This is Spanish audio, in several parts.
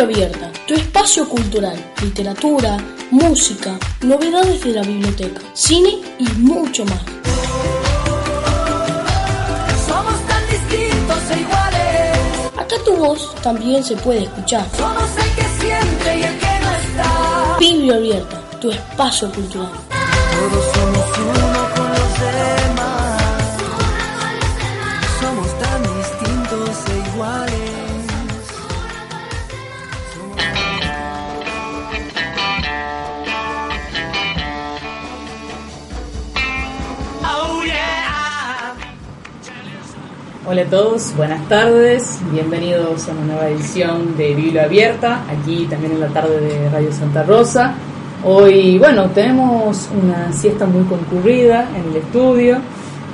Abierta, tu espacio cultural, literatura, música, novedades de la biblioteca, cine y mucho más. Somos tan distintos e iguales. Acá tu voz también se puede escuchar. Somos el que siente y el que no está. Biblia Abierta, tu espacio cultural. Todos somos uno con los demás. Hola a todos, buenas tardes, bienvenidos a una nueva edición de Biblia Abierta, aquí también en la tarde de Radio Santa Rosa. Hoy, bueno, tenemos una siesta muy concurrida en el estudio.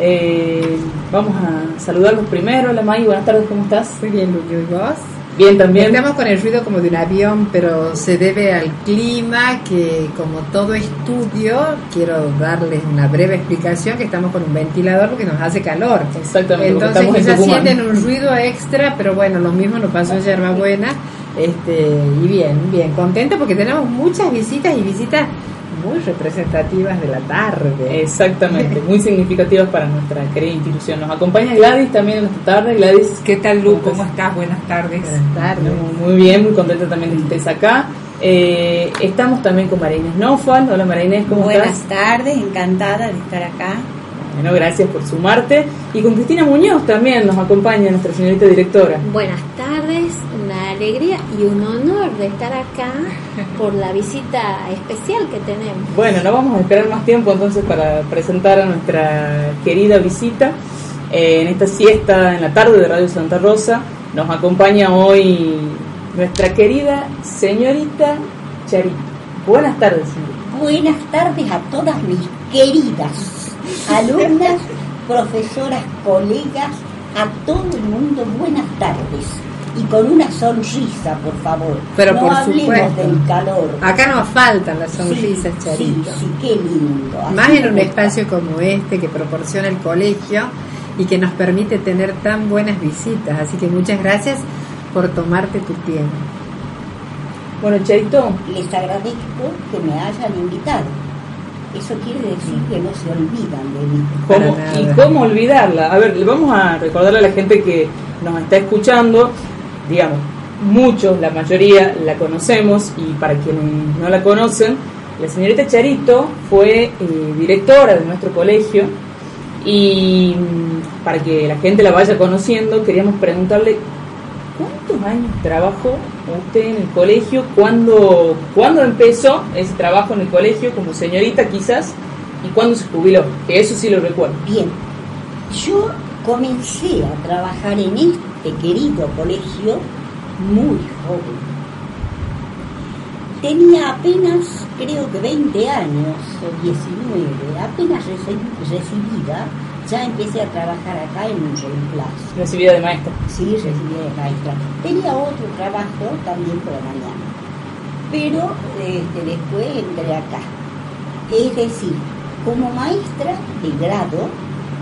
Eh, vamos a saludarlos primero. Hola May, buenas tardes, ¿cómo estás? Muy bien, Lucio, ¿y vos? Bien, también. Estamos con el ruido como de un avión, pero se debe al clima que, como todo estudio, quiero darles una breve explicación, que estamos con un ventilador porque nos hace calor. Exactamente, Entonces en quizás Tucumán. sienten un ruido extra, pero bueno, lo mismo nos pasó en Yerbabuena. Este, y bien, bien, contento porque tenemos muchas visitas y visitas muy representativas de la tarde. Exactamente, muy significativas para nuestra querida institución. Nos acompaña Gladys también en esta tarde. Gladys, ¿Qué tal, Lu? ¿Cómo ¿Cómo estás? Buenas tardes. Buenas tardes. Muy bien, muy contenta también de que estés acá. Eh, estamos también con María Inés Nofal. Hola María Inés, ¿cómo Buenas estás? tardes, encantada de estar acá. Bueno, gracias por sumarte. Y con Cristina Muñoz también nos acompaña nuestra señorita directora. Buenas tardes, alegría y un honor de estar acá por la visita especial que tenemos. Bueno, no vamos a esperar más tiempo entonces para presentar a nuestra querida visita. Eh, en esta siesta en la tarde de Radio Santa Rosa nos acompaña hoy nuestra querida señorita Charito. Buenas tardes, señorita. Buenas tardes a todas mis queridas alumnas, profesoras, colegas, a todo el mundo, buenas tardes. Y con una sonrisa, por favor. Pero no por hablemos supuesto. del calor. Acá nos faltan las Sí, sonrisas, sí, Charito. Sí, qué lindo. Así Más en un gusta. espacio como este que proporciona el colegio y que nos permite tener tan buenas visitas. Así que muchas gracias por tomarte tu tiempo. Bueno, Charito, Les agradezco que me hayan invitado. Eso quiere decir que no se olvidan de mí. ¿Cómo, ¿Y cómo olvidarla? A ver, le vamos a recordarle a la gente que nos está escuchando, digamos, muchos, la mayoría la conocemos y para quienes no la conocen, la señorita Charito fue eh, directora de nuestro colegio y mm, para que la gente la vaya conociendo, queríamos preguntarle ¿Cuántos años trabajó usted en el colegio? ¿Cuándo, ¿Cuándo empezó ese trabajo en el colegio como señorita quizás? ¿Y cuándo se jubiló? Que eso sí lo recuerdo. Bien, yo comencé a trabajar en este querido colegio muy joven. Tenía apenas, creo que 20 años o 19, apenas reci- recibida, ya empecé a trabajar acá en un reemplazo. Recibida de maestra. Sí, recibida de maestra. Tenía otro trabajo también por la mañana, pero este, después entré acá. Es decir, como maestra de grado,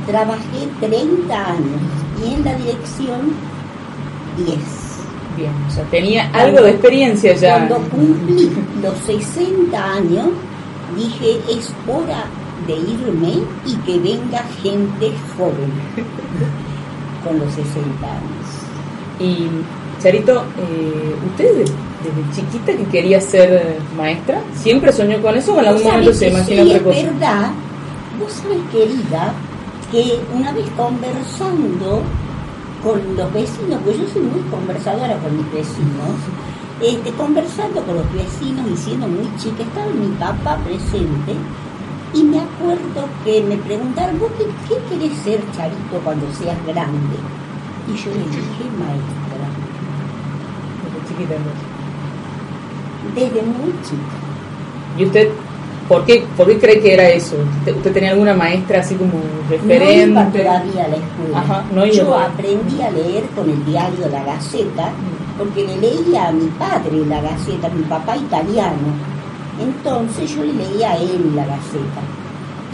trabajé 30 años y en la dirección 10. Bien, o sea, tenía algo de experiencia ya. Cuando cumplí los 60 años, dije, es hora de irme y que venga gente joven con los 60 años. Y Charito, eh, ¿usted de- desde chiquita que quería ser maestra? ¿Siempre soñó con eso o en algún momento se imaginó sí, otra es cosa? verdad. Vos sabés, querida, que una vez conversando con los vecinos, pues yo soy muy conversadora con mis vecinos, este, conversando con los vecinos y siendo muy chica, estaba mi papá presente y me acuerdo que me preguntaron, ¿vos qué, qué querés ser, Charito, cuando seas grande? Y yo le dije, maestra, Desde chiquita, desde muy chica. ¿Y usted por qué, por qué cree que era eso? ¿Usted, tenía alguna maestra así como referente? No iba todavía a la escuela. Ajá, no iba Yo aprendí a leer con el diario La Gaceta, porque le leía a mi padre La Gaceta, mi papá italiano. Entonces yo le leía a él La Gaceta.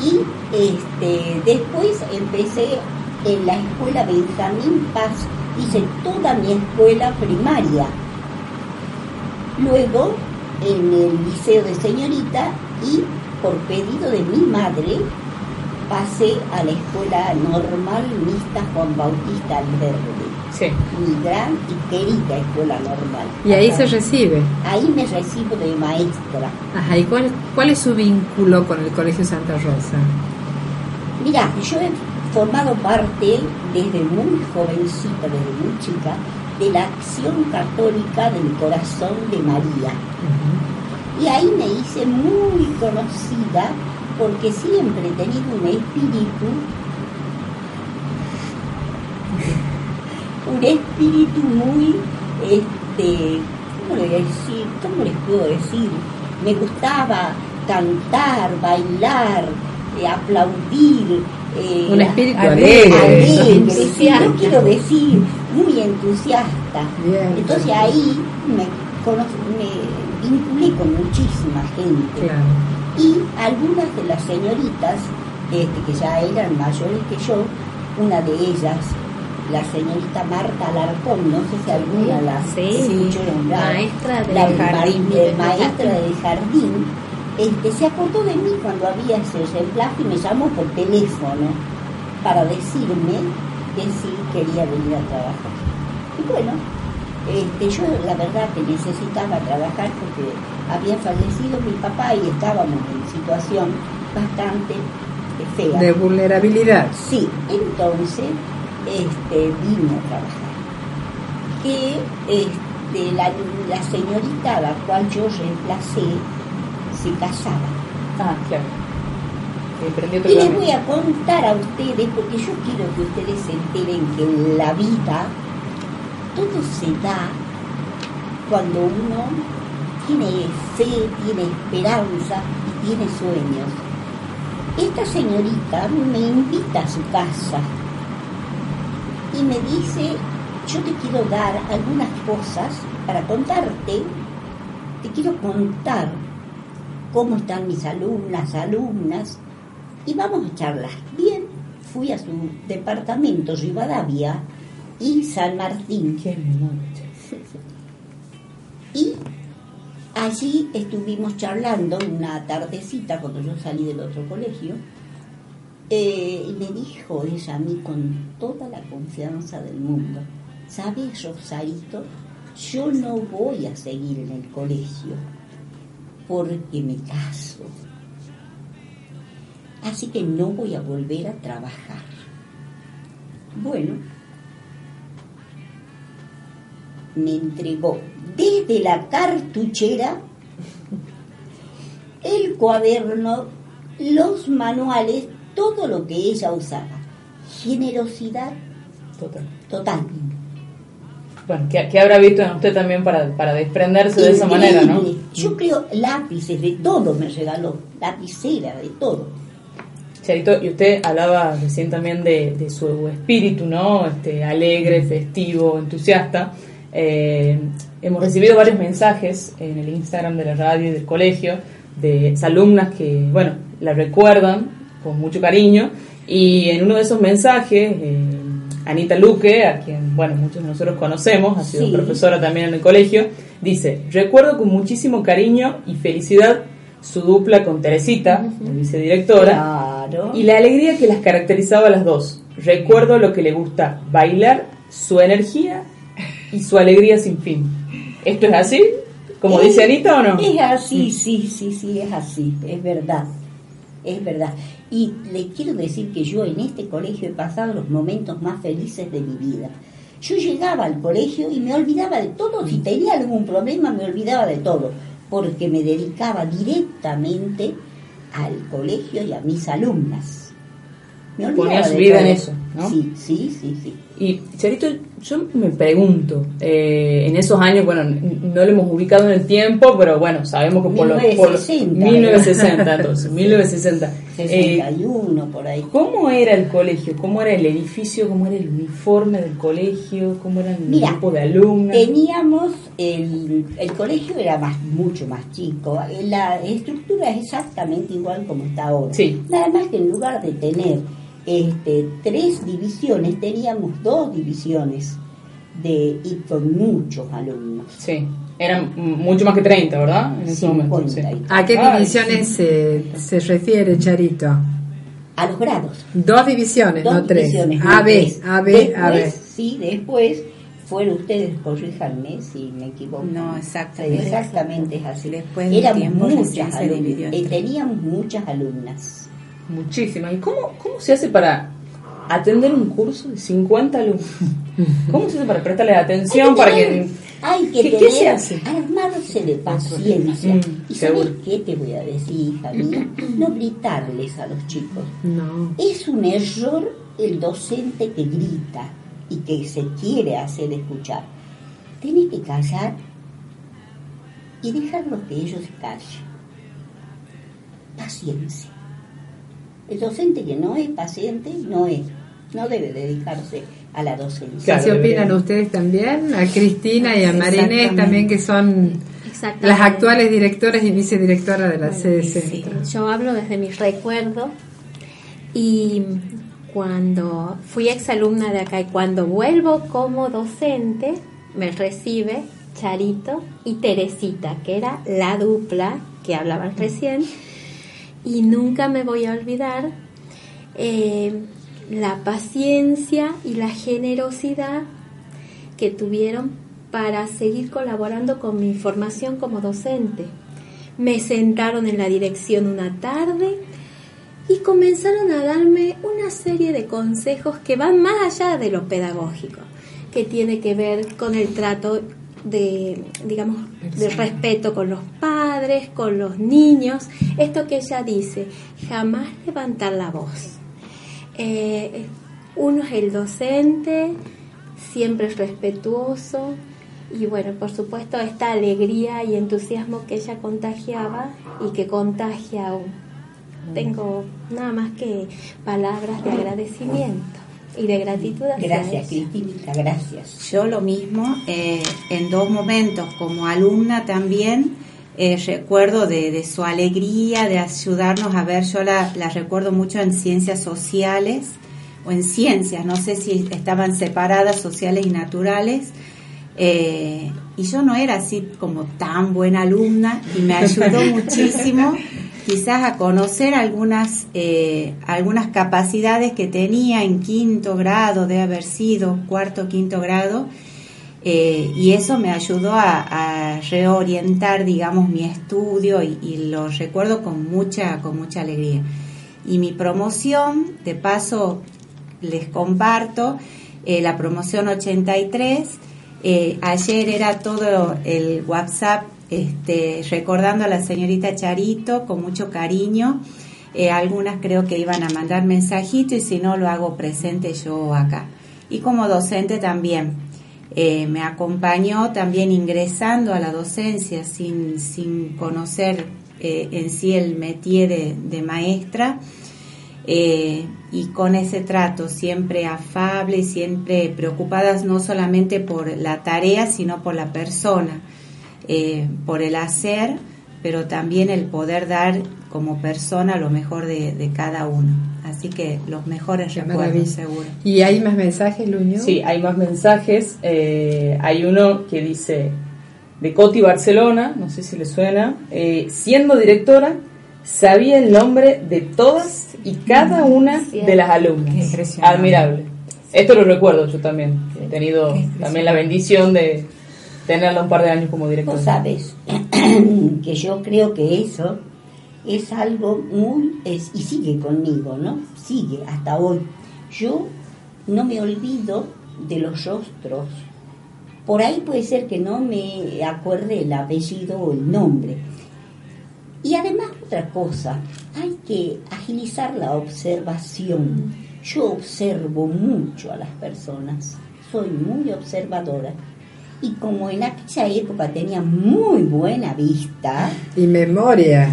Y este, después empecé en la escuela Benjamín Paz, hice toda mi escuela primaria. Luego, en el Liceo de Señorita y por pedido de mi madre, pasé a la Escuela Normal Mixta Juan Bautista Alverde, Sí. mi gran y querida escuela normal. Y ahí Acá. se recibe. Ahí me recibo de maestra. Ajá, ¿y cuál, cuál es su vínculo con el Colegio Santa Rosa? Mira, yo he formado parte desde muy jovencita, desde muy chica, de la acción católica del corazón de María. Y ahí me hice muy conocida porque siempre he tenido un espíritu, un espíritu muy, este, ¿cómo le voy a decir? ¿Cómo les puedo decir? Me gustaba cantar, bailar, eh, aplaudir. eh, Un espíritu alegre. alegre. sí, yo quiero decir, muy entusiasta. Bien. Entonces ahí me, cono- me vinculé con muchísima gente. Claro. Y algunas de las señoritas, este, que ya eran mayores que yo, una de ellas, la señorita Marta Alarcón, no sé si alguna la Sí, escuchó nombrar, maestra del la jardín. ma- eh, maestra del jardín, este, se acordó de mí cuando había ese reemplazo y me llamó por teléfono para decirme que sí quería venir a trabajar. Y bueno, este, yo la verdad que necesitaba trabajar porque había fallecido mi papá y estábamos en situación bastante eh, fea. De vulnerabilidad. Sí, entonces este, vine a trabajar. Que este, la, la señorita a la cual yo reemplacé se casaba. Ah, claro. Y les voy a contar a ustedes, porque yo quiero que ustedes se enteren que en la vida todo se da cuando uno tiene fe, tiene esperanza y tiene sueños. Esta señorita me invita a su casa y me dice, yo te quiero dar algunas cosas para contarte, te quiero contar cómo están mis alumnas, alumnas, y vamos a charlar. Bien, fui a su departamento, Rivadavia y San Martín, Qué y allí estuvimos charlando una tardecita cuando yo salí del otro colegio. eh, y me dijo ella a mí con toda la confianza del mundo, ¿sabes, Rosarito? Yo no voy a seguir en el colegio porque me caso. Así que no voy a volver a trabajar. Bueno, me entregó desde la cartuchera el cuaderno, los manuales, todo lo que ella usaba. Generosidad Total. total. Bueno, ¿qué, qué habrá visto en usted también para, para desprenderse de esa manera, no? Yo creo lápices, de todo me regaló, lapicera, de todo. Charito, y usted hablaba recién también de, de su espíritu, ¿no? Este, alegre, festivo, entusiasta. Eh, hemos recibido varios mensajes en el Instagram de la radio y del colegio de alumnas que, bueno, la recuerdan con mucho cariño. Y en uno de esos mensajes, eh, Anita Luque, a quien, bueno, muchos de nosotros conocemos, ha sido Sí. profesora también en el colegio, dice, recuerdo con muchísimo cariño y felicidad su dupla con Teresita, la vicedirectora, Claro. y la alegría que las caracterizaba a las dos. Recuerdo lo que le gusta bailar, su energía y su alegría sin fin. ¿Esto es así? Como Es- dice Anita o no? Es así, sí, sí, sí, es así, es verdad, es verdad. Y le quiero decir que yo en este colegio he pasado los momentos más felices de mi vida. Yo llegaba al colegio y me olvidaba de todo, si tenía algún problema me olvidaba de todo, porque me dedicaba directamente al colegio y a mis alumnas. Me olvidaba Ponía su de vida todo. en eso, ¿no? Sí, sí, sí, sí. Y Charito, yo me pregunto, eh, en esos años, bueno, no lo hemos ubicado en el tiempo, pero bueno, sabemos que por los... por los- 1960, 1960, entonces, 1960. Eh, 61 por ahí. ¿Cómo era el colegio? ¿Cómo era el edificio? ¿Cómo era el uniforme del colegio? ¿Cómo eran el grupo de alumnos? Teníamos, el, el colegio era más, mucho más chico, la estructura es exactamente igual como está ahora. Sí. Nada más que en lugar de tener este, tres divisiones, teníamos dos divisiones de, y con muchos alumnos. Sí. Eran mucho más que 30, ¿verdad? En ese momento. sí. 50 y- ¿A qué Ay, divisiones se, se refiere, Charito? A los grados. Dos divisiones, Dos no tres. A, B. A, B, A, B. Sí, después fueron ustedes, corríjanme si me equivoco. No, exactamente. Exactamente es así. Después recién muchas alumnas. eh, teníamos muchas alumnas. Muchísimas. ¿Y cómo, cómo se hace para atender un curso de 50 alumnos? ¿Cómo se hace para prestarles atención? Para que... Hay que ¿Qué- qué tener, se hace? armarse de paciencia. Mm, ¿Y sabes seguro. qué te voy a decir, hija mía? No gritarles a los chicos. No. Es un error el docente que grita y que se quiere hacer escuchar. Tienes que callar y dejarlos que ellos callen. Paciencia. El docente que no es paciente no es, no debe dedicarse a la docencia. Claro, ¿Qué opinan ustedes también? A Cristina y a Marinés también, que son las actuales directoras y vicedirectoras de la sede sí. Yo hablo desde mis recuerdos y cuando fui exalumna de acá y cuando vuelvo como docente me recibe Charito y Teresita, que era la dupla que hablaban recién y nunca me voy a olvidar eh, la paciencia y la generosidad que tuvieron para seguir colaborando con mi formación como docente. Me sentaron en la dirección una tarde y comenzaron a darme una serie de consejos que van más allá de lo pedagógico, que tiene que ver con el trato de, digamos, de respeto con los padres, con los niños. Esto que ella dice, jamás levantar la voz. Eh, uno es el docente, siempre es respetuoso y bueno, por supuesto esta alegría y entusiasmo que ella contagiaba y que contagia aún. Tengo nada más que palabras de agradecimiento y de gratitud hacia Gracias. Cristinita, gracias. Yo lo mismo, eh, en dos momentos, como alumna también, eh, recuerdo de, de su alegría, de ayudarnos a ver, yo la, la recuerdo mucho en ciencias sociales o en ciencias, no sé si estaban separadas, sociales y naturales. eh, y yo no era así como tan buena alumna y me ayudó muchísimo quizás a conocer algunas eh, algunas capacidades que tenía en quinto grado de haber sido cuarto quinto grado eh, y eso me ayudó a, reorientar digamos mi estudio y, lo recuerdo con mucha con mucha alegría. Y mi promoción de paso les comparto eh, la promoción 83 eh, ayer era todo el WhatsApp este, recordando a la señorita Charito con mucho cariño. Eh, algunas creo que iban a mandar mensajito y si no lo hago presente yo acá. Y como docente también. Eh, me acompañó también ingresando a la docencia sin, sin conocer eh, en sí el métier de, de maestra. Y con ese trato siempre afable y siempre preocupadas no solamente por la tarea, sino por la persona, eh, por el hacer, pero también el poder dar como persona lo mejor de, de cada uno. Así que los mejores Qué recuerdos, maravilla. seguro. ¿Y hay más mensajes, Luño? Sí, hay más mensajes. Eh, hay uno que dice de Coti Barcelona, no sé si le suena, eh, siendo directora, sabía el nombre de todas y cada una de las Qué alumnas. impresionante. Admirable. Esto lo recuerdo yo también. He tenido también la bendición de tenerla un par de años como directora. Vos sabes que yo creo que eso es algo muy, es- y sigue conmigo, ¿no? Sigue hasta hoy. Yo no me olvido de los rostros. Por ahí puede ser que no me acuerde el apellido o el nombre. Y además otra cosa, hay que agilizar la observación. Yo observo mucho a las personas, soy muy observadora. Y como en aquella época tenía muy buena vista, Y memoria.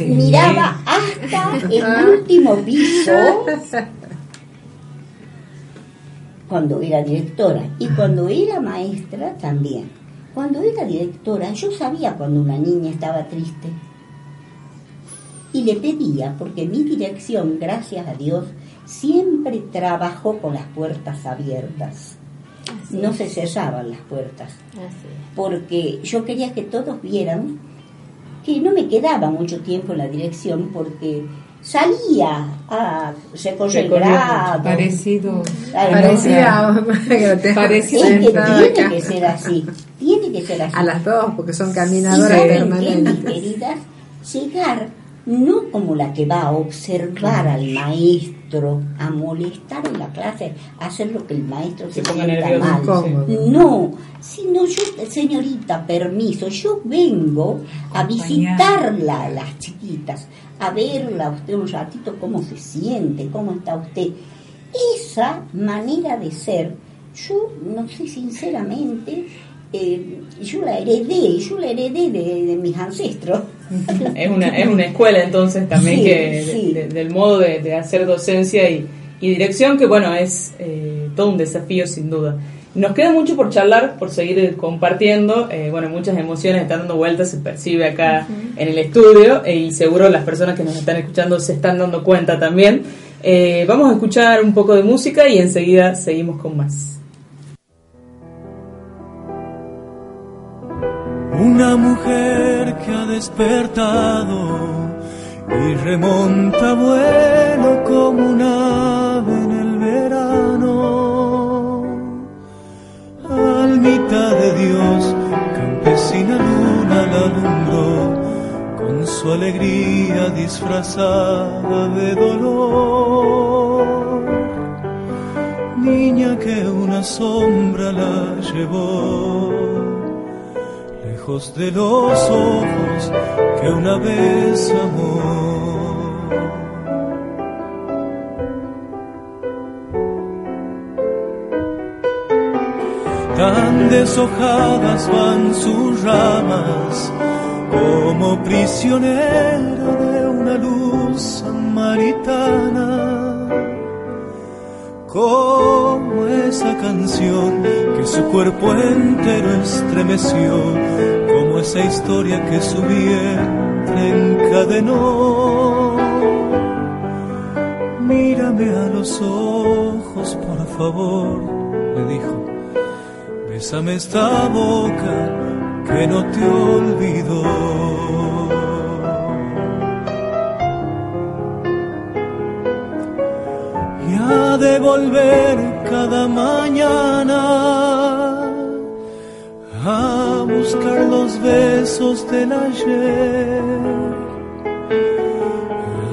miraba hasta el último piso cuando era directora y cuando era maestra también. Cuando era directora yo sabía cuando una niña estaba triste y le pedía, porque mi dirección, gracias a Dios, siempre trabajó con las puertas abiertas. Así no es. se cerraban las puertas, Así porque yo quería que todos vieran que no me quedaba mucho tiempo en la dirección porque salía a recorrer grado. Parecido, Ay, parecida a, Parecido. Es que sentada tiene que ser así, tiene que ser así. A las dos, porque son Y caminadoras mis permanentes. queridas, llegar no como la que va a observar al maestro, a molestar en la clase, a hacer lo que el maestro se, Se ponga sienta nervioso, mal. No, sino yo, señorita, permiso, yo vengo a visitarla a las chiquitas, a verla a usted un ratito, cómo se siente, cómo está usted. Esa manera de ser, yo no sé sinceramente, eh, yo la heredé, yo la heredé de, de mis ancestros. Es una, es una escuela entonces también Sí, que sí. de- del modo de, de hacer docencia y, y dirección que bueno es eh, todo un desafío sin duda. Nos queda mucho por charlar, por seguir compartiendo, eh, bueno muchas emociones están dando vueltas, se percibe acá en el estudio eh, y seguro las personas que nos están escuchando se están dando cuenta también. Eh, vamos a escuchar un poco de música y enseguida seguimos con más. Una mujer despertado y remonta vuelo como un ave en el verano. Almita de Dios, campesina luna la alumbró con su alegría disfrazada de dolor. Niña que una sombra la llevó de los ojos que una vez amó. Tan deshojadas van sus ramas como prisionera de una luz samaritana como esa canción que su cuerpo entero estremeció, como esa historia que su vientre encadenó. Mírame a los ojos, por favor, le dijo, bésame esta boca que no te olvidó. de volver cada mañana a buscar los besos del ayer,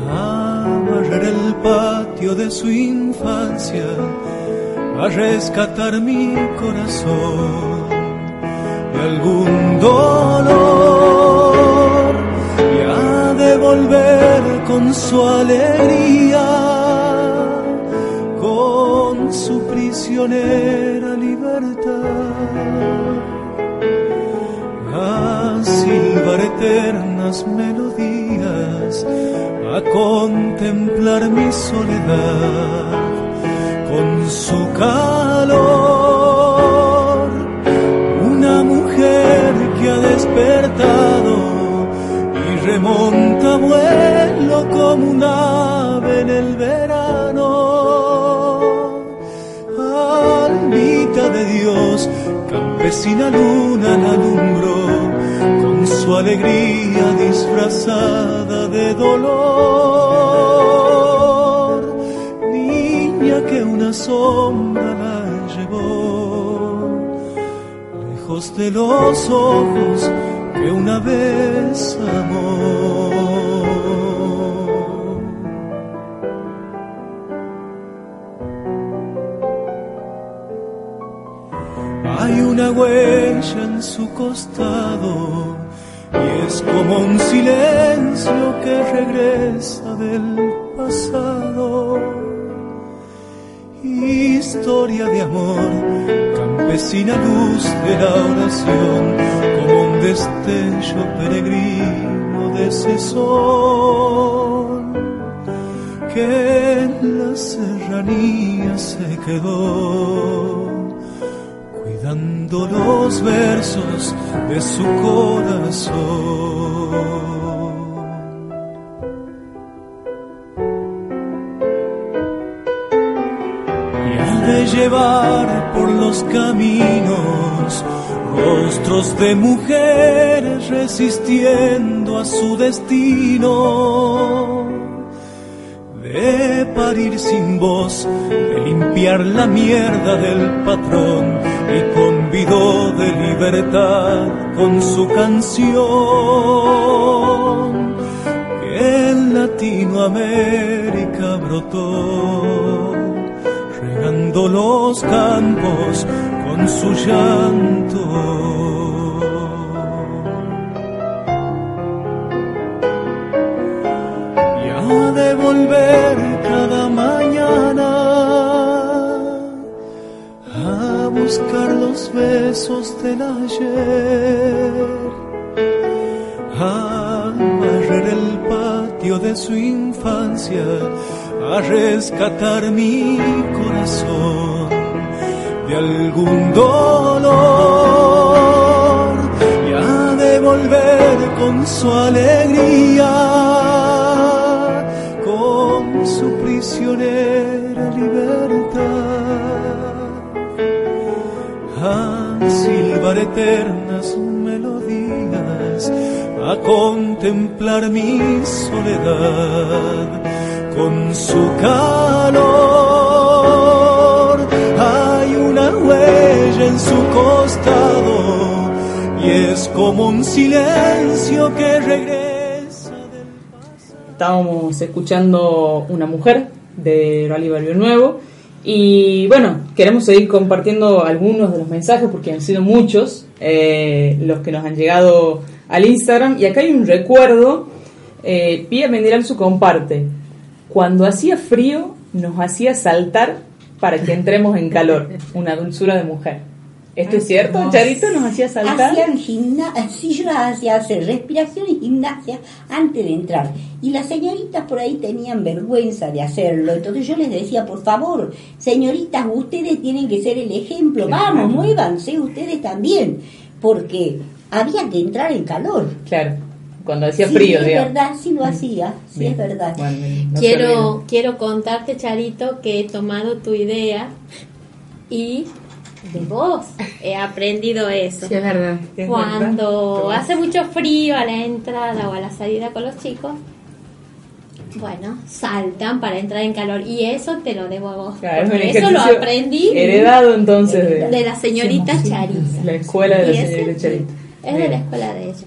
a barrer el patio de su infancia, a rescatar mi corazón de algún dolor y ha de volver con su alegría prisionera libertad a silbar eternas melodías, a contemplar mi soledad con su calor. Una mujer que ha despertado y remonta vuelo como un ave en el verano. Campesina luna la alumbró con su alegría disfrazada de dolor. Niña que una sombra la llevó lejos de los ojos que una vez amó. Una huella en su costado y es como un silencio que regresa del pasado. Historia de amor, campesina luz de la oración, como un destello peregrino de ese sol que en la serranía se quedó los versos de su corazón. Y al de llevar por los caminos rostros de mujeres resistiendo a su destino de parir sin voz, de limpiar la mierda del patrón y convidó de libertad con su canción que en Latinoamérica brotó, regando los campos con su llanto. volver buscar los besos del ayer, a barrer el patio de su infancia, a rescatar mi corazón de algún dolor y a devolver con su alegría su prisionera silbar eternas melodías, a contemplar mi soledad con su calor. Hay una huella en su costado y es como un silencio que regresa estábamos escuchando Una Mujer de Barrio Nuevo. Y bueno, queremos seguir compartiendo algunos de los mensajes porque han sido muchos eh, los que nos han llegado al Instagram. Y acá hay un recuerdo. Eh, Pía su comparte. Cuando hacía frío nos hacía saltar para que entremos en calor. Una dulzura de mujer. ¿Esto es cierto? ¿Charito nos hacía saltar? Hacían gimnasia, sí, yo hacía hacer respiración y gimnasia antes de entrar. Y las señoritas por ahí tenían vergüenza de hacerlo. Entonces yo les decía, por favor, señoritas, ustedes tienen que ser el ejemplo. Vamos, muévanse ustedes también. Porque había que entrar en calor. Claro. Cuando hacía frío, sí, es verdad, sí lo hacía, sí es verdad. quiero, quiero contarte, Charito, que he tomado tu idea y de vos he aprendido eso. Sí, es verdad. Cuando hace mucho frío a la entrada o a la salida con los chicos, bueno, saltan para entrar en calor y eso te lo debo a vos. eso lo aprendí heredado entonces de, la señorita Charita. La escuela de la señorita Charita. Es de la escuela de ella.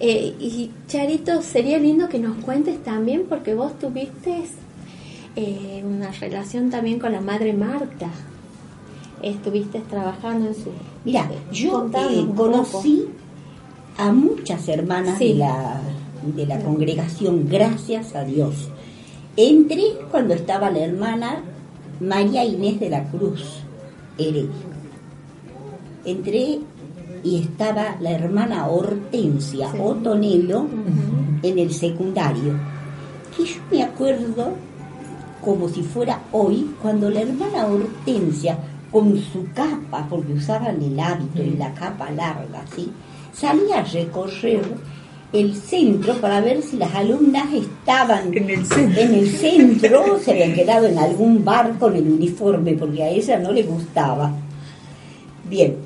Eh, y Charito, sería lindo que nos cuentes también porque vos tuviste eh, una relación también con la madre Marta estuviste trabajando en su... Mira, yo eh, conocí a muchas hermanas de, la, de la congregación, gracias a Dios. Entré cuando estaba la hermana María Inés de la Cruz, Heredia. Entré y estaba la hermana Hortensia Otonelo en el secundario. Que yo me acuerdo como si fuera hoy, cuando la hermana Hortensia con su capa, porque usaban el hábito y la capa larga, ¿sí? salía a recorrer el centro para ver si las alumnas estaban en el centro, en el centro se habían quedado en algún bar con el uniforme, porque a ella no le gustaba. Bien,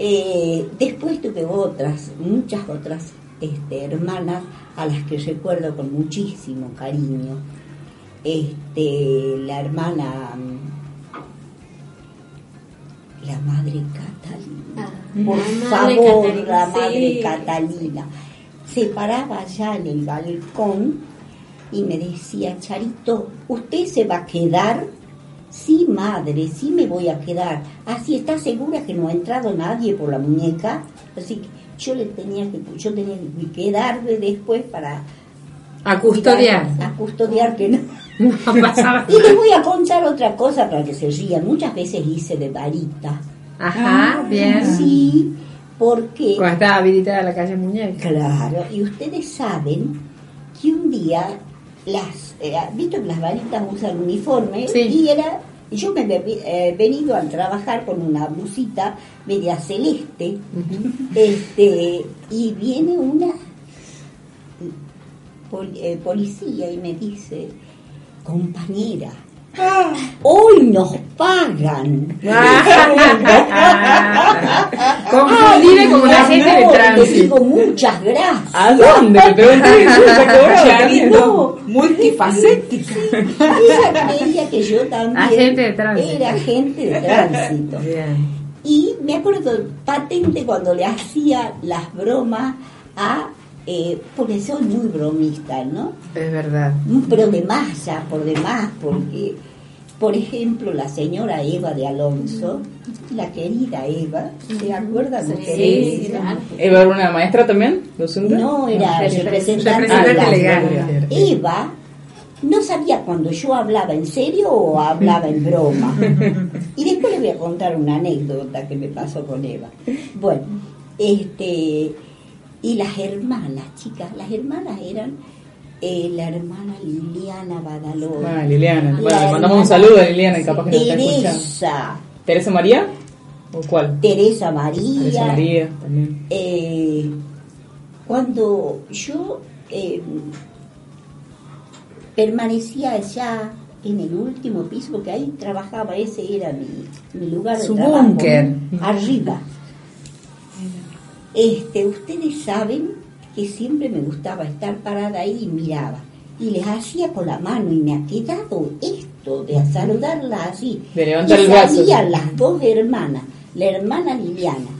eh, después tuve otras, muchas otras este, hermanas a las que recuerdo con muchísimo cariño. Este, la hermana la madre Catalina. Ah, Por favor, la madre Catalina. Se paraba allá en el balcón y me decía, Charito, ¿usted se va a quedar? Sí, madre, sí me voy a quedar. Así ah, está segura que no ha entrado nadie por la muñeca. Así que yo le tenía que, yo tenía que quedarme después para a custodiar. A custodiar que no. y les voy a contar otra cosa para que se rían. Muchas veces hice de varita. Ajá, ah, bien. Sí, porque... Cuando estaba habilitada la calle Muñeca. Claro, y ustedes saben que un día las... Eh, visto que las varitas usan uniforme y era... Yo me he venido a trabajar con una blusita media celeste, este, y viene una eh, policía y me dice, compañera, Hoy nos pagan. Confundida como la gente de tránsito. digo muchas gracias. ¿A dónde? Multifacética. Ella creía que yo también Agente de tránsito. era agente de tránsito. Bien. Y me acuerdo patente cuando le hacía las bromas a, eh, porque soy muy bromista, ¿no? Es verdad. Pero de más ya, por demás, porque, por ejemplo, la señora Eva de Alonso, la querida Eva, ¿se acuerdan ustedes? Sí, claro. ¿Eva era una maestra también? No, era representante, Representante legal. legal. Eva no sabía cuando yo hablaba en serio o hablaba en broma. Y después le voy a contar una anécdota que me pasó con Eva. Bueno, este y las hermanas, chicas, las hermanas eran eh, la hermana Liliana Badalón. Ah, Liliana. Bueno, le mandamos un saludo a Liliana, y capaz que nos está escuchando. Teresa, ¿Teresa María? ¿O cuál? Teresa María, Teresa María también. Eh, cuando yo eh, permanecía allá en el último piso, porque ahí trabajaba, ese era mi, mi lugar de Su trabajo, búnker. ¿no? arriba. Este, ustedes saben que siempre me gustaba estar parada ahí y miraba. Y les hacía con la mano y me ha quedado esto de saludarla así. De levantar y el brazo. salían las dos hermanas, la hermana Liliana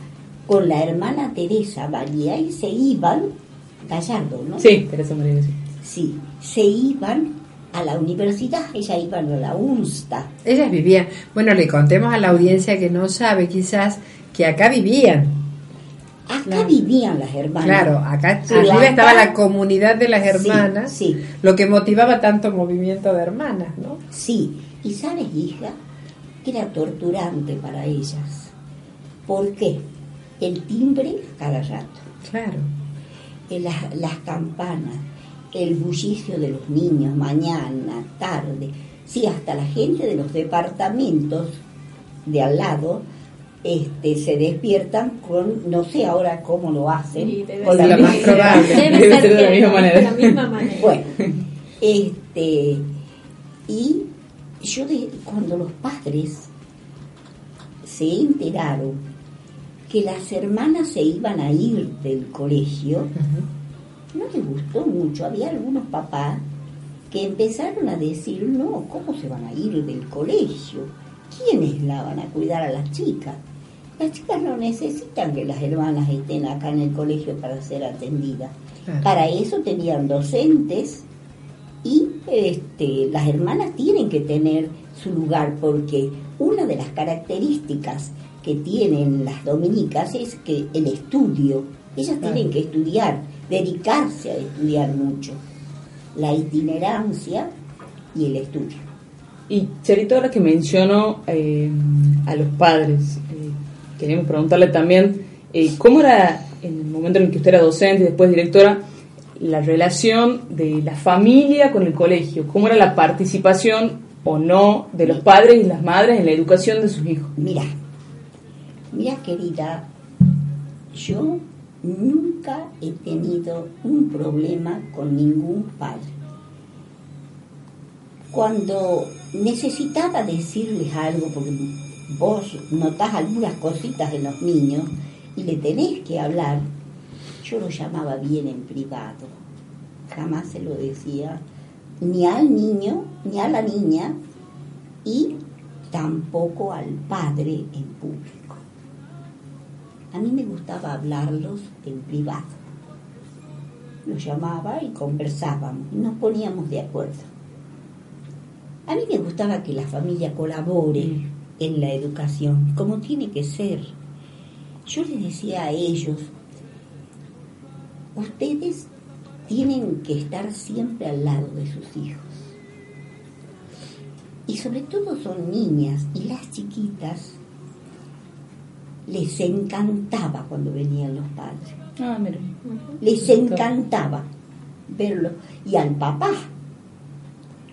con la hermana Teresa María y se iban, Gallardo, ¿no? Sí, Teresa María, sí. Sí, se iban a la universidad, ellas iban a la UNSTA. Ellas vivían. Bueno, le contemos a la audiencia que no sabe quizás que acá vivían. Acá Claro. vivían las hermanas. Claro, acá arriba estaba la comunidad de las hermanas, sí. lo que motivaba tanto movimiento de hermanas, ¿no? Sí, y sabes, hija, que era torturante para ellas. ¿Por qué? El timbre cada rato, Claro. eh, las, las campanas, el bullicio de los niños, mañana, tarde. Sí, hasta la gente de los departamentos de al lado este, se despiertan con, no sé ahora cómo lo hacen, con la más probable. Debe, Debe ser, de la misma manera. de la misma manera. Bueno, este, y yo de- cuando los padres se enteraron que las hermanas se iban a ir del colegio, no les gustó mucho. Había algunos papás que empezaron a decir, no, ¿cómo se van a ir del colegio? ¿Quiénes la van a cuidar a las chicas? Las chicas no necesitan que las hermanas estén acá en el colegio para ser atendidas. Claro. Para eso tenían docentes y este, las hermanas tienen que tener su lugar porque una de las características que tienen las dominicas es que el estudio, ellas tienen que estudiar, dedicarse a estudiar mucho, la itinerancia y el estudio. Y Charito, ahora que menciono eh, a los padres, eh, queríamos preguntarle también eh, cómo era en el momento en el que usted era docente y después directora, la relación de la familia con el colegio, cómo era la participación o no de los padres y las madres en la educación de sus hijos. Mira, mira querida, yo nunca he tenido un problema con ningún padre. Cuando necesitaba decirles algo, porque vos notás algunas cositas en los niños y le tenés que hablar, yo lo llamaba bien en privado. Jamás se lo decía ni al niño, ni a la niña, y tampoco al padre en público. A mí me gustaba hablarlos en privado. Los llamaba y conversábamos, y nos poníamos de acuerdo. A mí me gustaba que la familia colabore en la educación, como tiene que ser. Yo les decía a ellos, ustedes tienen que estar siempre al lado de sus hijos. Y sobre todo son niñas y las chiquitas les encantaba cuando venían los padres. Ah, mira. Les encantaba verlo. Y al papá,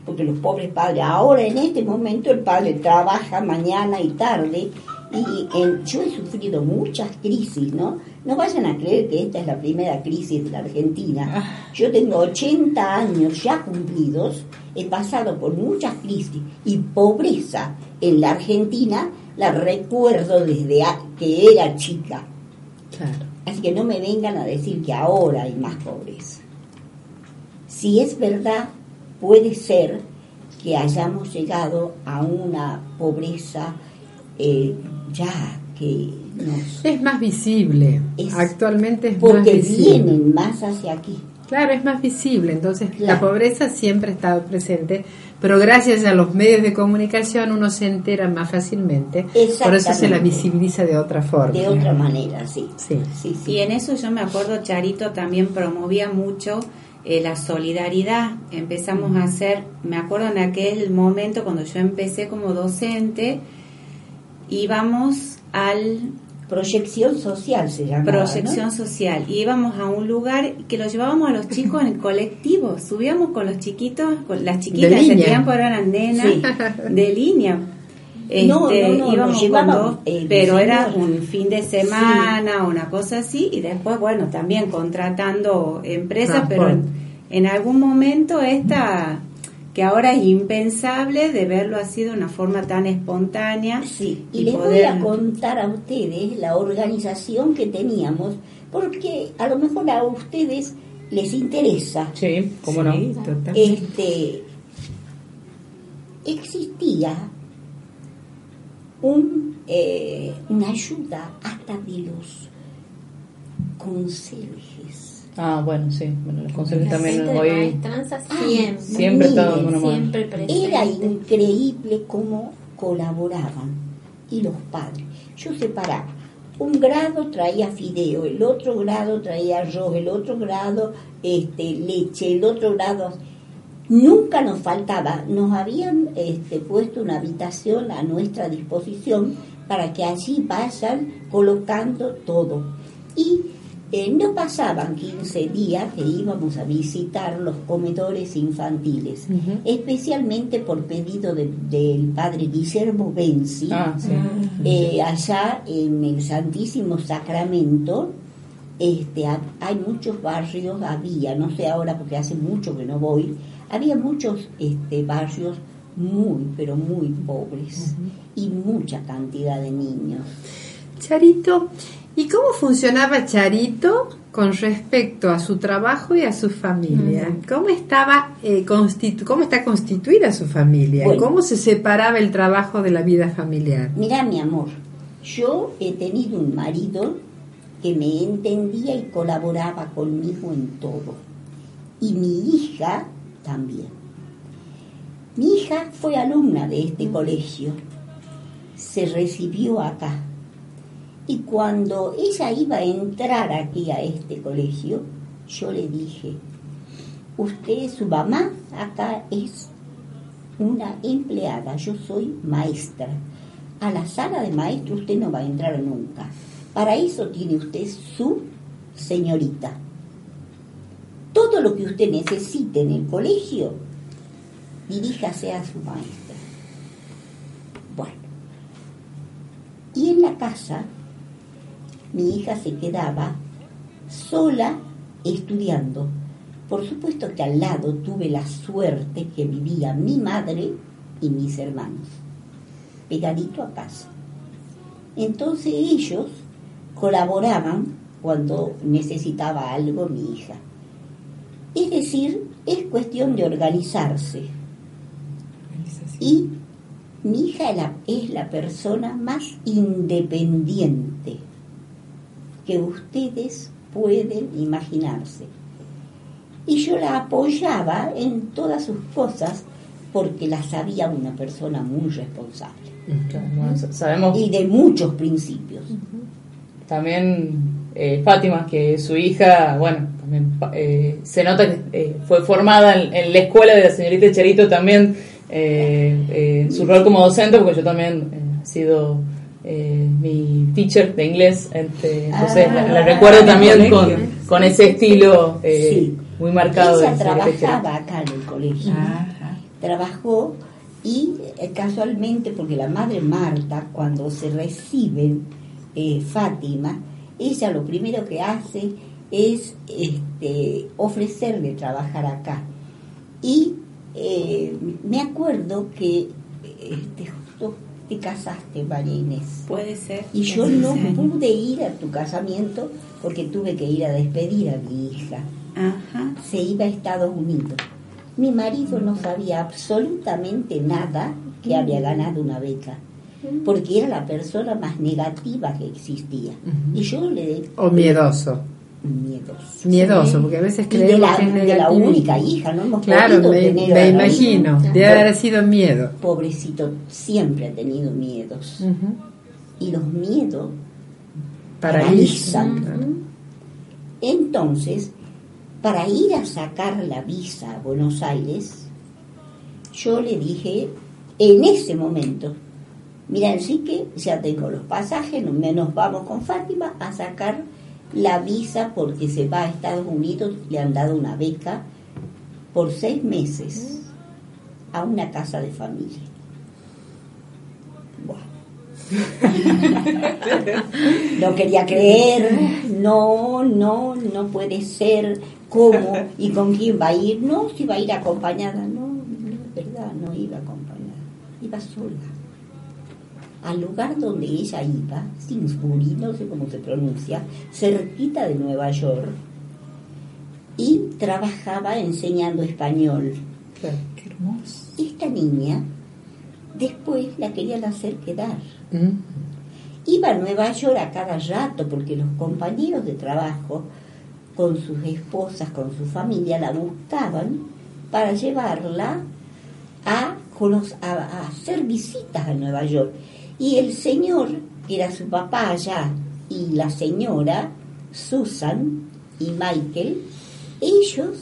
porque los pobres padres, ahora en este momento el padre trabaja mañana y tarde Y en- yo he sufrido muchas crisis, ¿no? No vayan a creer que esta es la primera crisis de la Argentina. Yo tengo 80 años ya cumplidos, he pasado por muchas crisis y pobreza en la Argentina la recuerdo desde que era chica. Claro. Así que no me vengan a decir que ahora hay más pobreza. Si es verdad, puede ser que hayamos llegado a una pobreza eh, ya que nos... Es más visible. Es- Actualmente es más Porque visible. vienen más hacia aquí. Claro, es más visible. Entonces, la pobreza siempre ha estado presente, pero gracias a los medios de comunicación uno se entera más fácilmente. Por eso se la visibiliza de otra forma. De otra manera, sí. Sí. Sí, sí. Y en eso yo me acuerdo, Charito también promovía mucho eh, la solidaridad. Empezamos a hacer, me acuerdo en aquel momento cuando yo empecé como docente, íbamos al Proyección social se llama. proyección social y íbamos a un lugar que lo llevábamos a los chicos en el colectivo, subíamos con los chiquitos, con las chiquitas, De en ese tiempo eran nenas Sí. de línea. No, Este, no, no, nos íbamos eh, pero era un fin de semana, una cosa así, y después, bueno, también contratando empresas, pero en, en algún momento esta, que ahora es impensable de verlo así de una forma tan espontánea. Sí, y, y les voy a contar a ustedes la organización que teníamos, porque a lo mejor a ustedes les interesa. Sí, cómo no. Sí. Este, existía un, eh, una ayuda hasta de los conserjes. Ah, bueno, sí. Bueno, los consejos La también hoy maestranza siempre, siempre mano. siempre. Era increíble cómo colaboraban y los padres. Yo separaba. Un grado traía fideo, el otro grado traía arroz, el otro grado este, leche, el otro grado... Nunca nos faltaba, nos habían este, puesto una habitación a nuestra disposición para que allí vayan colocando todo. Y eh, no pasaban 15 días que íbamos a visitar los comedores infantiles, especialmente por pedido de- del padre Guillermo Benzi, Ah, sí. eh, allá en el Santísimo Sacramento. Este, ha- hay muchos barrios, había, no sé ahora porque hace mucho que no voy, había muchos este, barrios muy, pero muy pobres y mucha cantidad de niños. Charito, ¿y cómo funcionaba Charito con respecto a su trabajo y a su familia? ¿Cómo estaba eh, constitu- cómo está constituida su familia? Bueno. ¿Cómo se separaba el trabajo de la vida familiar? Mira, mi amor, yo he tenido un marido que me entendía y colaboraba conmigo en todo. Y mi hija también. Mi hija fue alumna de este colegio. Se recibió acá. Y cuando ella iba a entrar aquí a este colegio, yo le dije, usted, su mamá, acá es una empleada, yo soy maestra. A la sala de maestro usted no va a entrar nunca. Para eso tiene usted su señorita. Todo lo que usted necesite en el colegio, diríjase a su maestra. Bueno, y en la casa, mi hija se quedaba sola estudiando. Por supuesto que al lado tuve la suerte que vivía mi madre y mis hermanos, pegadito a casa. Entonces ellos colaboraban cuando necesitaba algo mi hija. Es decir, es cuestión de organizarse. Y mi hija es la, es la persona más independiente que ustedes pueden imaginarse. Y yo la apoyaba en todas sus cosas porque la sabía una persona muy responsable Claro, sabemos y de muchos principios. también eh, Fátima que su hija, bueno, eh, se nota que eh, fue formada en, en la escuela de la señorita Charito también eh, en su rol como docente, porque yo también he sido mi teacher de inglés, este, entonces Ah, la, la recuerdo también con, con ese estilo Sí. muy marcado. de Ella Charito. trabajaba acá en el colegio. Trabajó Y casualmente, porque la madre Marta, cuando se recibe Fátima, ella lo primero que hace es este, ofrecerle trabajar acá. Y eh, me acuerdo que este, justo te casaste, María Inés. Puede ser. Y yo no pude ir a tu casamiento porque tuve que ir a despedir a mi hija. Ajá. Se iba a Estados Unidos. Mi marido no sabía absolutamente nada que había ganado una beca, porque era la persona más negativa que existía. Y yo le... O miedoso. Miedoso. Miedoso, porque a veces Y de creemos la, que es de la única hija, no hemos Claro, me, imagino. Debe haber sido miedo. Pobrecito, siempre ha tenido miedos. Y los miedos Paralizan. Paralizan. Entonces, para ir a sacar la visa a Buenos Aires, yo le dije en ese momento, mira Enrique, ya tengo los pasajes, nos vamos con Fátima a sacar la visa porque se va a Estados Unidos, le han dado una beca por seis meses a una casa de familia. No quería creer, no, no, no puede ser, ¿cómo? ¿Y con quién va a ir? No, si va a ir acompañada, no, no, es verdad, no iba acompañada, iba sola. Al lugar donde ella iba, Simsbury, no sé cómo se pronuncia, cerquita de Nueva York, y trabajaba enseñando español. Claro, qué hermoso. Esta niña después la querían hacer quedar. Mm. Iba a Nueva York a cada rato porque los compañeros de trabajo, con sus esposas, con su familia, la buscaban para llevarla a, cono- a, a hacer visitas a Nueva York. Y el señor, que era su papá allá, y la señora, Susan y Michael, ellos,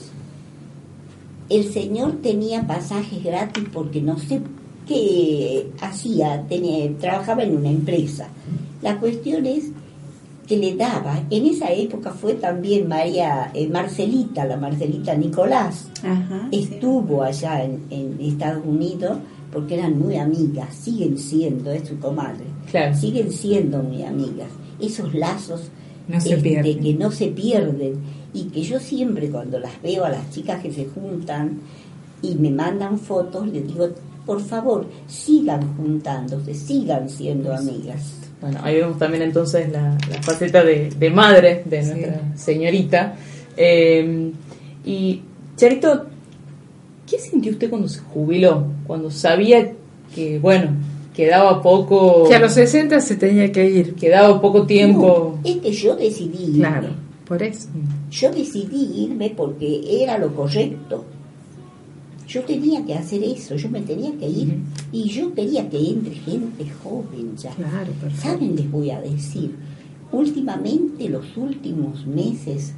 el señor tenía pasajes gratis porque no sé qué hacía, tenía, trabajaba en una empresa. La cuestión es que le daba, en esa época fue también María eh, Marcelita, la Marcelita Nicolás, Ajá. sí. estuvo allá en, en Estados Unidos porque eran muy amigas, siguen siendo, es su comadre, Claro. siguen siendo muy amigas. Esos lazos No se este, que no se pierden y que yo siempre cuando las veo a las chicas que se juntan y me mandan fotos, les digo, por favor, sigan juntándose, sigan siendo amigas. Bueno, ahí vemos también entonces la, la faceta de, de madre de nuestra señorita. Eh, y, Charito, ¿qué sintió usted cuando se jubiló? Cuando sabía que, bueno, quedaba poco... Que a los 60 se tenía que ir. Quedaba poco tiempo... No, es que yo decidí irme. Claro, por eso. Yo decidí irme porque era lo correcto. Yo tenía que hacer eso, yo me tenía que ir y yo quería que entre gente joven ya. Claro, perfecto. ¿Saben? Les voy a decir, últimamente, los últimos meses,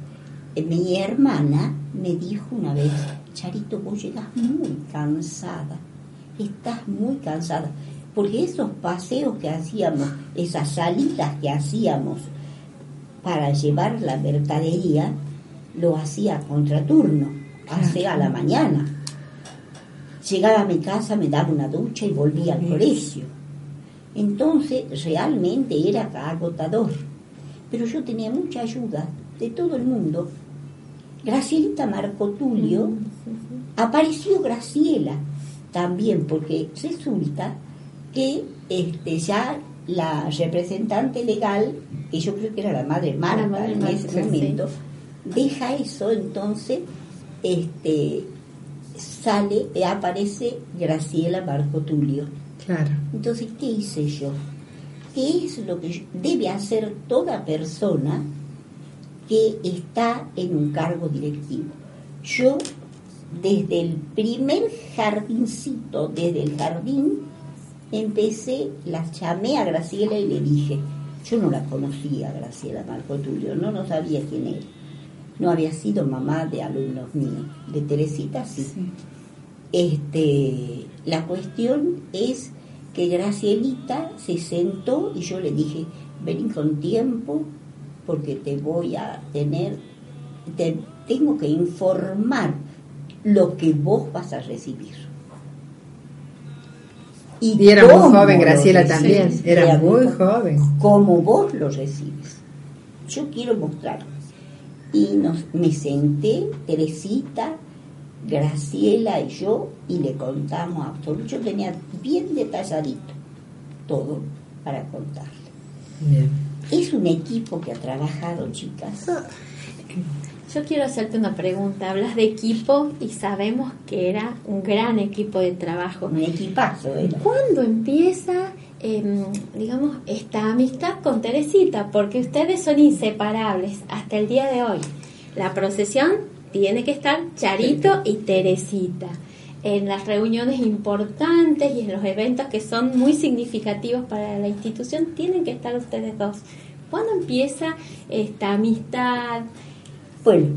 eh, mi hermana me dijo una vez, Charito, vos llegas muy cansada, estás muy cansada, porque esos paseos que hacíamos, esas salidas que hacíamos para llevar la mercadería, lo hacía a contraturno, hacia a la mañana. Llegaba a mi casa, me daba una ducha y volvía al colegio. Entonces realmente era agotador. Pero yo tenía mucha ayuda de todo el mundo. Gracielita Marco Tulio, apareció Graciela también, porque resulta que este, ya la representante legal, que yo creo que era la madre Marta La madre en Marta, ese sí. momento, deja eso, entonces este, sale, eh, aparece Graciela Marco Tulio. Claro. Entonces, ¿qué hice yo? ¿Qué es lo que debe hacer toda persona que está en un cargo directivo? Yo, desde el primer jardincito, desde el jardín, empecé, la llamé a Graciela y le dije, yo no la conocía, Graciela Marco Tulio, no, no sabía quién era. No había sido mamá de alumnos míos, de Teresita sí. Este, la cuestión es que Gracielita se sentó y yo le dije, vení con tiempo porque te voy a tener, te tengo que informar lo que vos vas a recibir. Y era muy joven, Graciela también, era muy joven. Como vos lo recibes. Yo quiero mostrar. Y nos, me senté, Teresita, Graciela y yo, y le contamos absoluto. Yo tenía bien detalladito todo para contarle. Bien. Es un equipo que ha trabajado, chicas. Yo quiero hacerte una pregunta. Hablas de equipo y sabemos que era un gran equipo de trabajo. Un equipazo, ¿eh? ¿Cuándo empieza, em, digamos, esta amistad con Teresita? Porque ustedes son inseparables hasta el día de hoy. La procesión tiene que estar Charito y Teresita. En las reuniones importantes y en los eventos que son muy significativos para la institución, tienen que estar ustedes dos. ¿Cuándo empieza esta amistad? Bueno,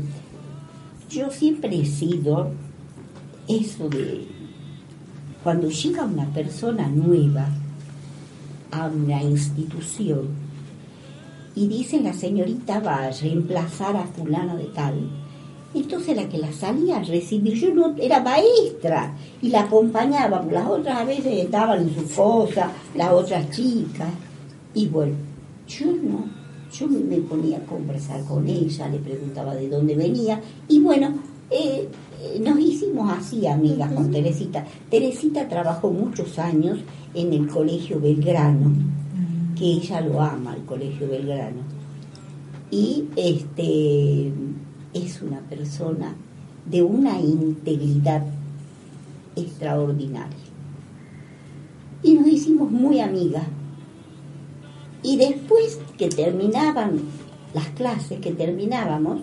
yo siempre he sido eso de cuando llega una persona nueva a una institución y dice la señorita va a reemplazar a fulano de tal, entonces la que la salía a recibir, yo no era maestra y la acompañaba, las otras a veces estaban en su cosa, las otras chicas, y bueno, yo no, yo me ponía a conversar con ella, le preguntaba de dónde venía, y bueno, eh, eh, nos hicimos así amigas con Teresita. Teresita trabajó muchos años en el Colegio Belgrano, que ella lo ama, el Colegio Belgrano. Y este es una persona de una integridad extraordinaria. Y nos hicimos muy amigas. Y después que terminaban las clases, que terminábamos,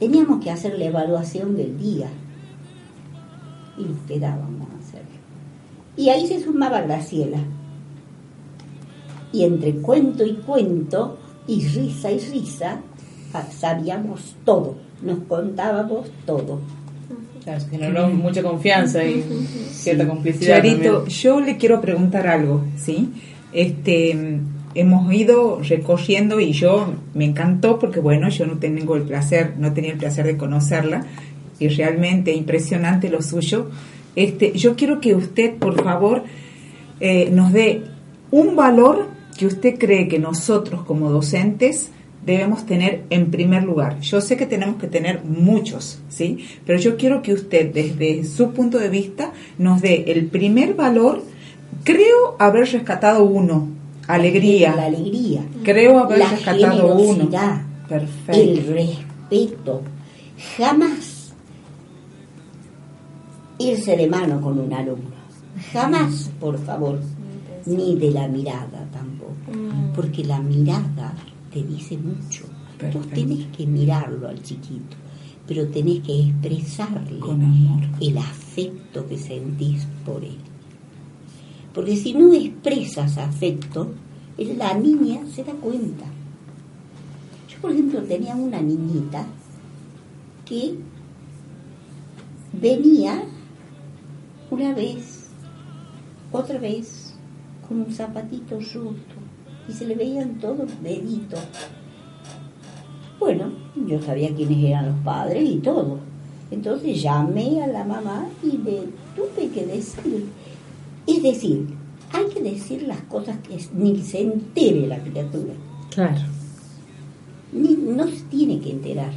teníamos que hacer la evaluación del día. Y nos quedábamos a hacerlo. Y ahí se sumaba Graciela. Y entre cuento y cuento, y risa y risa, ah, sabíamos todo, nos contábamos todo. Claro, se generó mucha confianza y cierta complicidad. Charito, también. yo le quiero preguntar algo, ¿sí? Este, hemos ido recorriendo y yo me encantó porque, bueno, yo no tengo el placer, no tenía el placer de conocerla y realmente impresionante lo suyo. Este, yo quiero que usted, por favor, eh, nos dé un valor que usted cree que nosotros como docentes debemos tener en primer lugar. Yo sé que tenemos que tener muchos, ¿sí? Pero yo quiero que usted, desde su punto de vista, nos dé el primer valor. Creo haber rescatado uno, alegría. La alegría. Creo haber la rescatado uno. generosidad, Perfecto. el respeto. Jamás irse de mano con un alumno. Jamás, por favor. Ni de la mirada tampoco. Porque la mirada te dice mucho. Vos Perfecto. tenés que mirarlo al chiquito, pero tenés que expresarle Con amor. el afecto que sentís por él. Porque si no expresas afecto, la niña se da cuenta. Yo, por ejemplo, tenía una niñita que venía una vez, otra vez, con un zapatito roto y se le veían todos los deditos. Bueno, yo sabía quiénes eran los padres y todo. Entonces llamé a la mamá y le tuve que decir. Es decir, hay que decir las cosas que ni se entere la criatura. Claro. Ni, no se tiene que enterar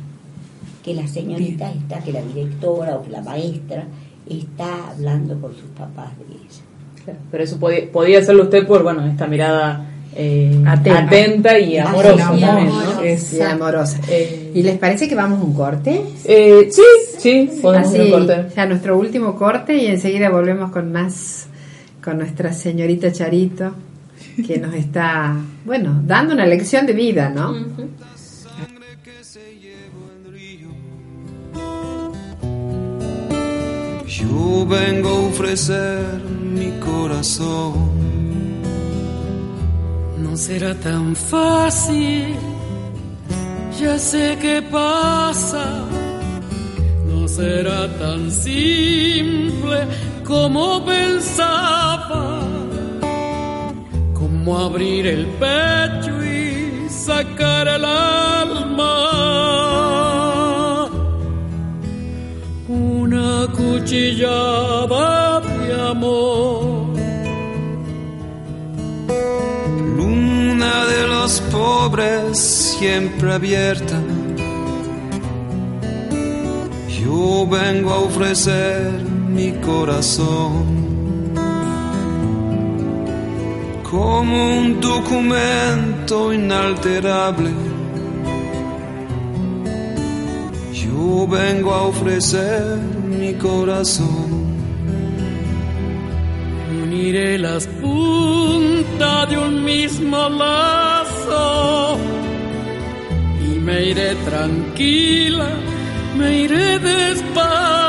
que la señorita está, que la directora o que la maestra está hablando con sus papás de ella. Claro, Pero eso podía, podía hacerlo usted por, bueno, esta mirada eh, Atenta. atenta. y amorosa también, ¿no? Sí, amorosa. Eh, ¿Y les parece que vamos a un corte? eh, sí, sí, podemos hacer Así, un corte. ya nuestro último corte y enseguida volvemos con más, con nuestra señorita Charito, que nos está, bueno, dando una lección de vida, ¿no? Yo vengo a ofrecer mi corazón. No será tan fácil, ya sé qué pasa. No será tan simple como pensaba, como abrir el pecho y sacar el alma. Una cuchillada de amor. Luna de los pobres siempre abierta. Yo vengo a ofrecer mi corazón como un documento inalterable. Yo vengo a ofrecer mi corazón. Uniré las puntas de un mismo lazo y me iré tranquila, me iré despacio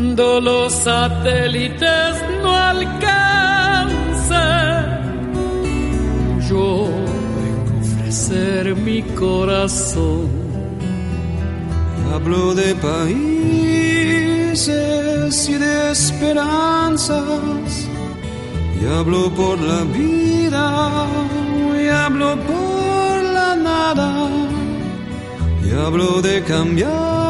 Cuando los satélites no alcancen, yo vengo a ofrecer mi corazón. Hablo de países y de esperanzas, y hablo por la vida, y hablo por la nada, y hablo de cambiar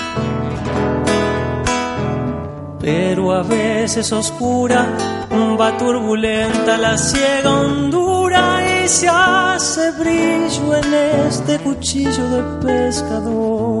Pero a veces oscura va turbulenta la ciega hondura y se hace brillo en este cuchillo de pescador.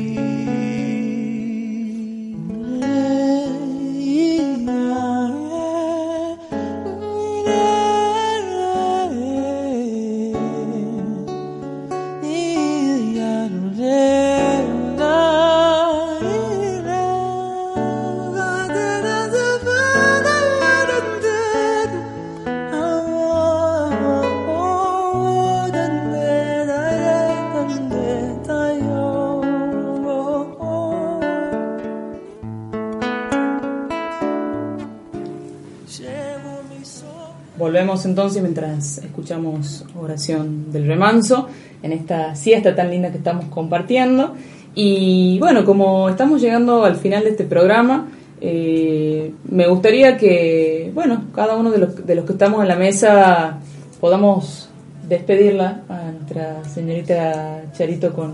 Volvemos entonces mientras escuchamos oración del remanso en esta siesta tan linda que estamos compartiendo. Y bueno, como estamos llegando al final de este programa, eh, me gustaría que, bueno, cada uno de los, de los que estamos en la mesa podamos despedirla a nuestra señorita Charito con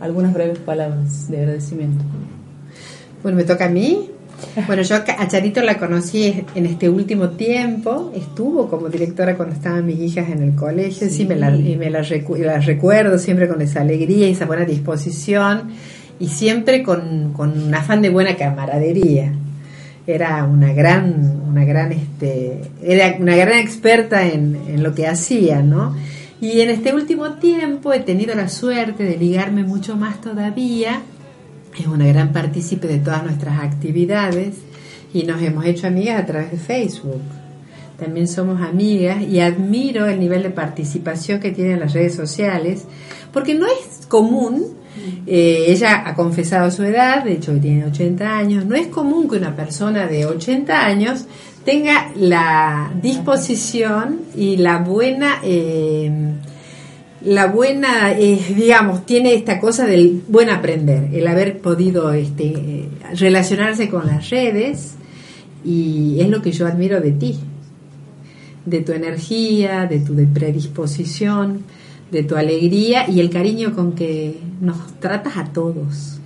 algunas breves palabras de agradecimiento. Bueno, me toca a mí. Bueno, yo a Charito la conocí en este último tiempo, estuvo como directora cuando estaban mis hijas en el colegio, sí, me, la, y me la, recuerdo siempre con esa alegría y esa buena disposición y siempre con, con un afán de buena camaradería. Era una gran, una gran, este, era una gran experta en, en lo que hacía, ¿no? Y en este último tiempo he tenido la suerte de ligarme mucho más todavía es una gran partícipe de todas nuestras actividades y nos hemos hecho amigas a través de Facebook. También somos amigas y admiro el nivel de participación que tiene en las redes sociales, porque no es común, eh, ella ha confesado su edad, de hecho tiene 80 años, no es común que una persona de 80 años tenga la disposición y la buena... Eh, la buena, eh, digamos, tiene esta cosa del buen aprender, el haber podido este, relacionarse con las redes y es lo que yo admiro de ti, de tu energía, de tu predisposición, de tu alegría y el cariño con que nos tratas a todos,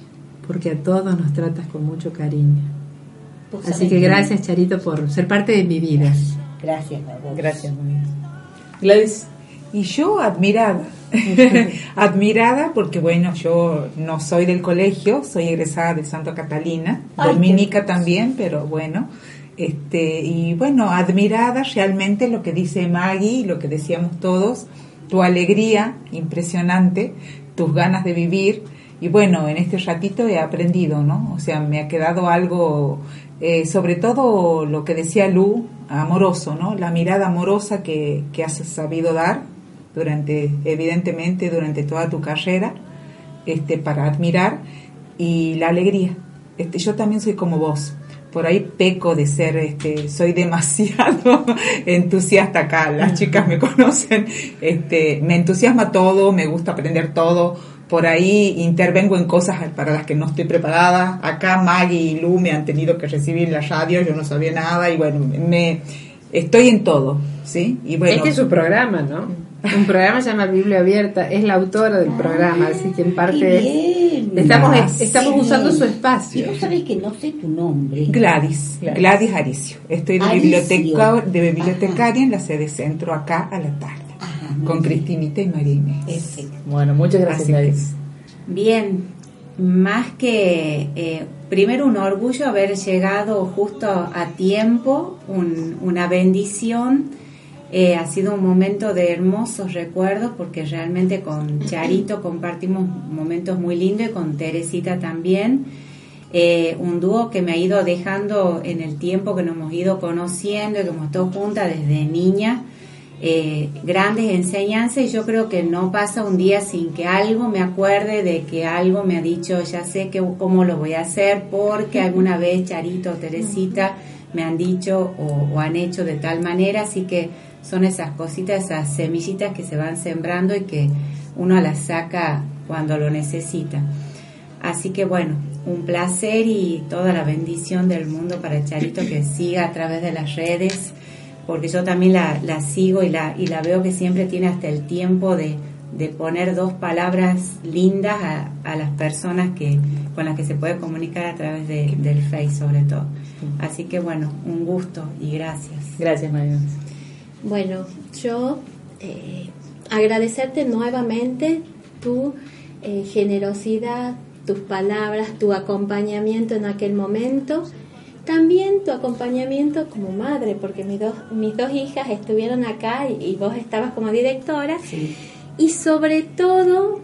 porque a todos nos tratas con mucho cariño. Así que gracias Charito por ser parte de mi vida. Gracias, gracias. Gladys. Y yo admirada, admirada porque bueno, yo no soy del colegio, soy egresada de Santa Catalina, dominica también, pero bueno, este, y bueno, admirada realmente lo que dice Maggie, lo que decíamos todos, tu alegría impresionante, tus ganas de vivir, y bueno, en este ratito he aprendido, ¿no? O sea, me ha quedado algo, eh, sobre todo lo que decía Lu, amoroso, ¿no? La mirada amorosa que, que has sabido dar durante, evidentemente, durante toda tu carrera, este, para admirar, y la alegría. Este, yo también soy como vos. Por ahí peco de ser, este, soy demasiado entusiasta acá, las chicas me conocen, este, me entusiasma todo, me gusta aprender todo, por ahí intervengo en cosas para las que no estoy preparada. Acá Maggie y Lu me han tenido que recibir la radio, yo no sabía nada y bueno, me estoy en todo, ¿sí? Y bueno, este es su programa, ¿no? Un programa se llama Biblia Abierta, es la autora del programa, así que en parte estamos, estamos usando su espacio. Tú sabes que no sé tu nombre. Gladys, Gladys, Aricio. Estoy de, biblioteca, de bibliotecaria en la sede centro acá a la tarde, con Cristinita y María Inés. Bueno, muchas gracias Gladys. Bien, más que eh, primero un orgullo haber llegado justo a tiempo, una bendición eh, ha sido un momento de hermosos recuerdos porque realmente con Charito compartimos momentos muy lindos y con Teresita también. Eh, un dúo que me ha ido dejando en el tiempo que nos hemos ido conociendo y que hemos estado juntas desde niña. Eh, grandes enseñanzas y yo creo que no pasa un día sin que algo me acuerde de que algo me ha dicho, ya sé que, cómo lo voy a hacer porque alguna vez Charito o Teresita me han dicho o, o han hecho de tal manera, así que son esas cositas, esas semillitas que se van sembrando y que uno las saca cuando lo necesita. Así que bueno, un placer y toda la bendición del mundo para Charito que siga a través de las redes, porque yo también la, sigo y la, y la veo que siempre tiene hasta el tiempo de, poner dos palabras lindas a, las personas que, con las que se puede comunicar a través del Face sobre todo. Así que bueno, un gusto y gracias. Gracias María. Bueno, yo eh, agradecerte nuevamente tu eh, generosidad, tus palabras, tu acompañamiento en aquel momento, también tu acompañamiento como madre, porque mis dos, mis dos hijas estuvieron acá y, vos estabas como directora, y sobre todo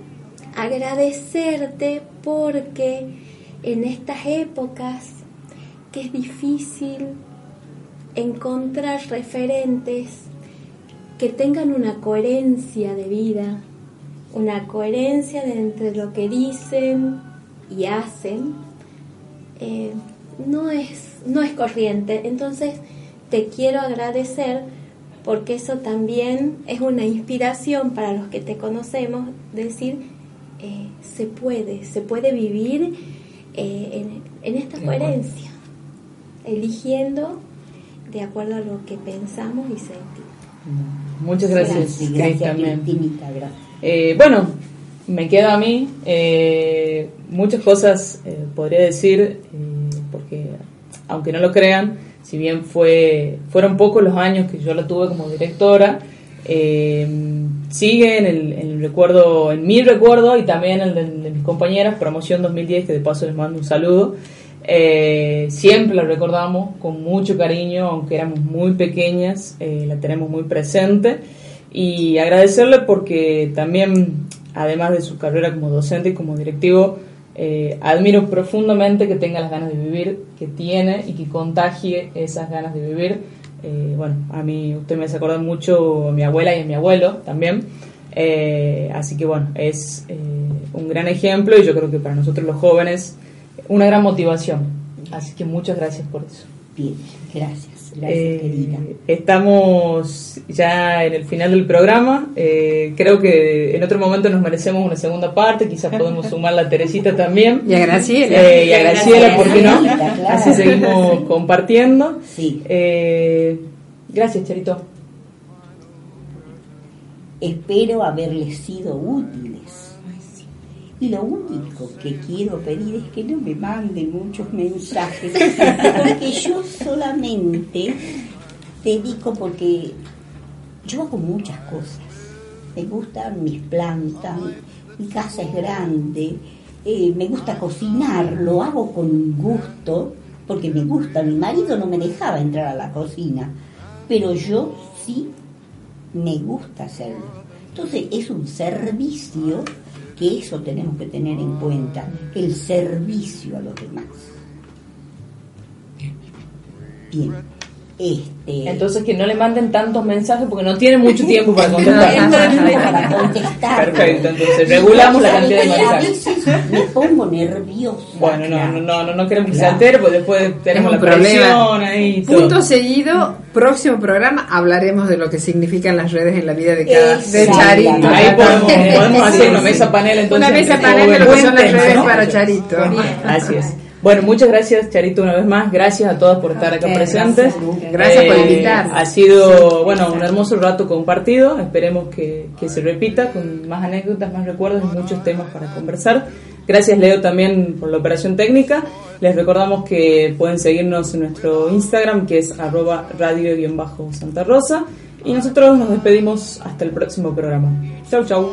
agradecerte porque en estas épocas que es difícil encontrar referentes que tengan una coherencia de vida, una coherencia de entre lo que dicen y hacen, eh, no, es, no es corriente. Entonces te quiero agradecer porque eso también es una inspiración para los que te conocemos, decir, eh, se puede, se puede vivir eh, en, esta coherencia, eligiendo de acuerdo a lo que pensamos y sentimos. Muchas gracias, gracias, eh, bueno, me queda a mí muchas cosas, podría decir, porque aunque no lo crean, si bien fue fueron pocos los años que yo la tuve como directora, eh, sigue en el, recuerdo, en mi recuerdo y también en el de, mis compañeras, Promoción 2010, que de paso les mando un saludo. Eh, siempre la recordamos con mucho cariño, aunque éramos muy pequeñas, eh, la tenemos muy presente. Y agradecerle porque también, además de su carrera como docente y como directivo, eh, admiro profundamente que tenga las ganas de vivir, que tiene y que contagie esas ganas de vivir. Eh, bueno, a mí usted me hace acordar mucho a mi abuela y a mi abuelo también. Eh, así que bueno, es un gran ejemplo y yo creo que para nosotros los jóvenes una gran motivación. Así que muchas gracias por eso. Bien, gracias. Eh, estamos ya en el final del programa. Eh, creo que en otro momento nos merecemos una segunda parte. Quizás podemos sumar la Teresita también. Y a Graciela. Eh, y a Graciela, ¿por qué no? Así seguimos compartiendo. Sí. gracias, Charito. Espero haberles sido útiles y lo único que quiero pedir es que no me manden muchos mensajes, porque yo solamente dedico porque yo hago muchas cosas. Me gustan mis plantas, mi casa es grande, eh, me gusta cocinar, lo hago con gusto, porque me gusta. Mi marido no me dejaba entrar a la cocina, pero yo sí me gusta hacerlo. Entonces es un servicio que eso tenemos que tener en cuenta, el servicio a los demás. Bien. Este... Entonces que no le manden tantos mensajes porque no tiene mucho tiempo para contestar. para contestar. Perfecto, entonces regulamos la cantidad de mensajes. Me pongo nerviosa. Bueno, no, no, no, no, queremos que se altere porque después tenemos la presión ahí. Punto seguido, próximo programa hablaremos de lo que significan las redes en la vida de cada de Charito. Ahí podemos, podemos hacer una mesa panel entonces. Una mesa panel de lo que son las redes para Charito. Así es. Bueno, muchas gracias Charito una vez más, gracias a todas por estar acá presentes. Gracias por eh, invitarnos. Ha sido, bueno, un hermoso rato compartido, esperemos que, que se repita con más anécdotas, más recuerdos y muchos temas para conversar. Gracias Leo también por la operación técnica. Les recordamos que pueden seguirnos en nuestro Instagram que es arroba radio-santa rosa y nosotros nos despedimos hasta el próximo programa. Chau chau.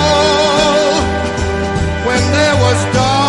when there was doubt.